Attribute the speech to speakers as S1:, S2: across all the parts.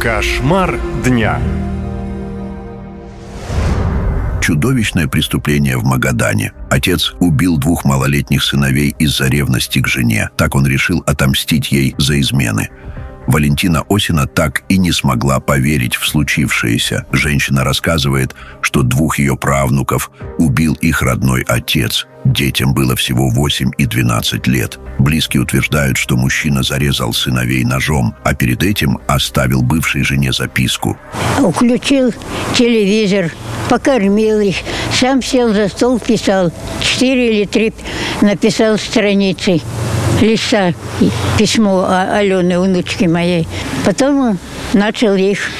S1: Кошмар дня.
S2: Чудовищное преступление в Магадане. Отец убил двух малолетних сыновей из-за ревности к жене. Так он решил отомстить ей за измены. Валентина Осина так и не смогла поверить в случившееся. Женщина рассказывает, что двух ее правнуков убил их родной отец. Детям было всего 8 и 12 лет. Близкие утверждают, что мужчина зарезал сыновей ножом, а перед этим оставил бывшей жене записку.
S3: Включил телевизор, покормил их, сам сел за стол, писал. Четыре или три написал страницы листа письмо Алены, внучки моей. Потом начал их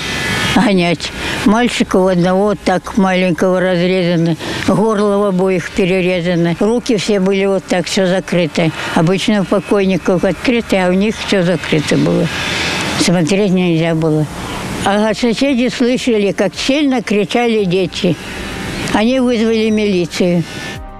S3: гонять. Мальчика у одного так маленького разрезано, горло в обоих перерезано. Руки все были вот так, все закрыто. Обычно у покойников открыто, а у них все закрыто было. Смотреть нельзя было. А соседи слышали, как сильно кричали дети. Они вызвали милицию.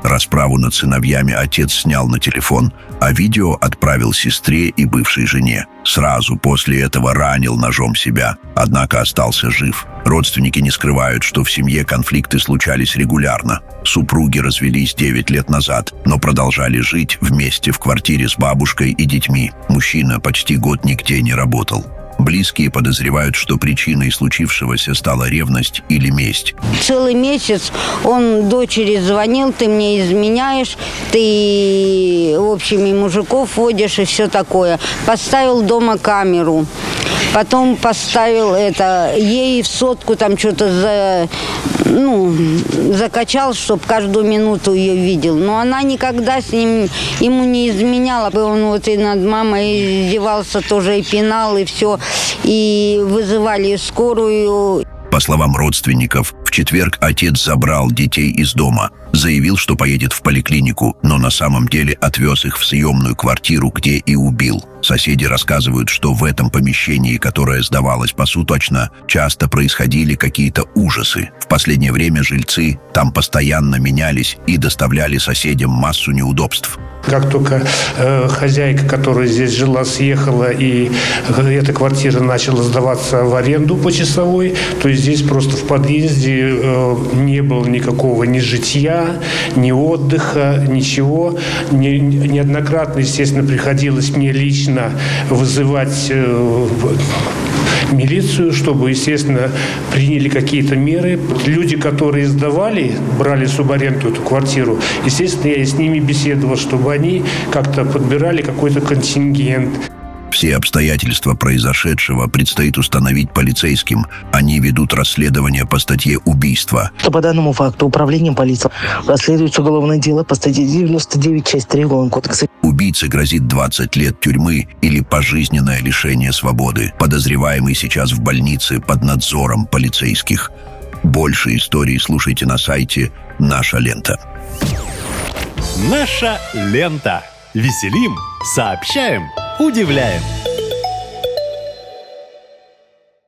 S2: Расправу над сыновьями отец снял на телефон, а видео отправил сестре и бывшей жене. Сразу после этого ранил ножом себя, однако остался жив. Родственники не скрывают, что в семье конфликты случались регулярно. Супруги развелись 9 лет назад, но продолжали жить вместе в квартире с бабушкой и детьми. Мужчина почти год нигде не работал. Близкие подозревают, что причиной случившегося стала ревность или месть.
S4: Целый месяц он дочери звонил, ты мне изменяешь, ты, в общем, и мужиков водишь и все такое. Поставил дома камеру. Потом поставил это ей в сотку там что-то за, ну, закачал, чтобы каждую минуту ее видел. Но она никогда с ним ему не изменяла. Он вот и над мамой издевался тоже и пинал, и все. И вызывали скорую.
S2: По словам родственников, в четверг отец забрал детей из дома, заявил, что поедет в поликлинику, но на самом деле отвез их в съемную квартиру, где и убил. Соседи рассказывают, что в этом помещении, которое сдавалось посуточно, часто происходили какие-то ужасы. В последнее время жильцы там постоянно менялись и доставляли соседям массу неудобств.
S5: Как только э, хозяйка, которая здесь жила, съехала, и эта квартира начала сдаваться в аренду почасовой, то есть здесь просто в подъезде э, не было никакого ни житья, ни отдыха, ничего. Не, неоднократно, естественно, приходилось мне лично вызывать э, милицию, чтобы, естественно, приняли какие-то меры. Люди, которые сдавали, брали субаренду эту квартиру, естественно, я с ними беседовал, чтобы они как-то подбирали какой-то контингент.
S2: Все обстоятельства произошедшего предстоит установить полицейским. Они ведут расследование по статье «Убийство».
S6: По данному факту управлением полиции расследуется уголовное дело по статье 99, часть 3 Уголовного кодекса.
S2: Убийце грозит 20 лет тюрьмы или пожизненное лишение свободы. Подозреваемый сейчас в больнице под надзором полицейских. Больше историй слушайте на сайте «Наша лента».
S1: Наша лента. Веселим, сообщаем, удивляем.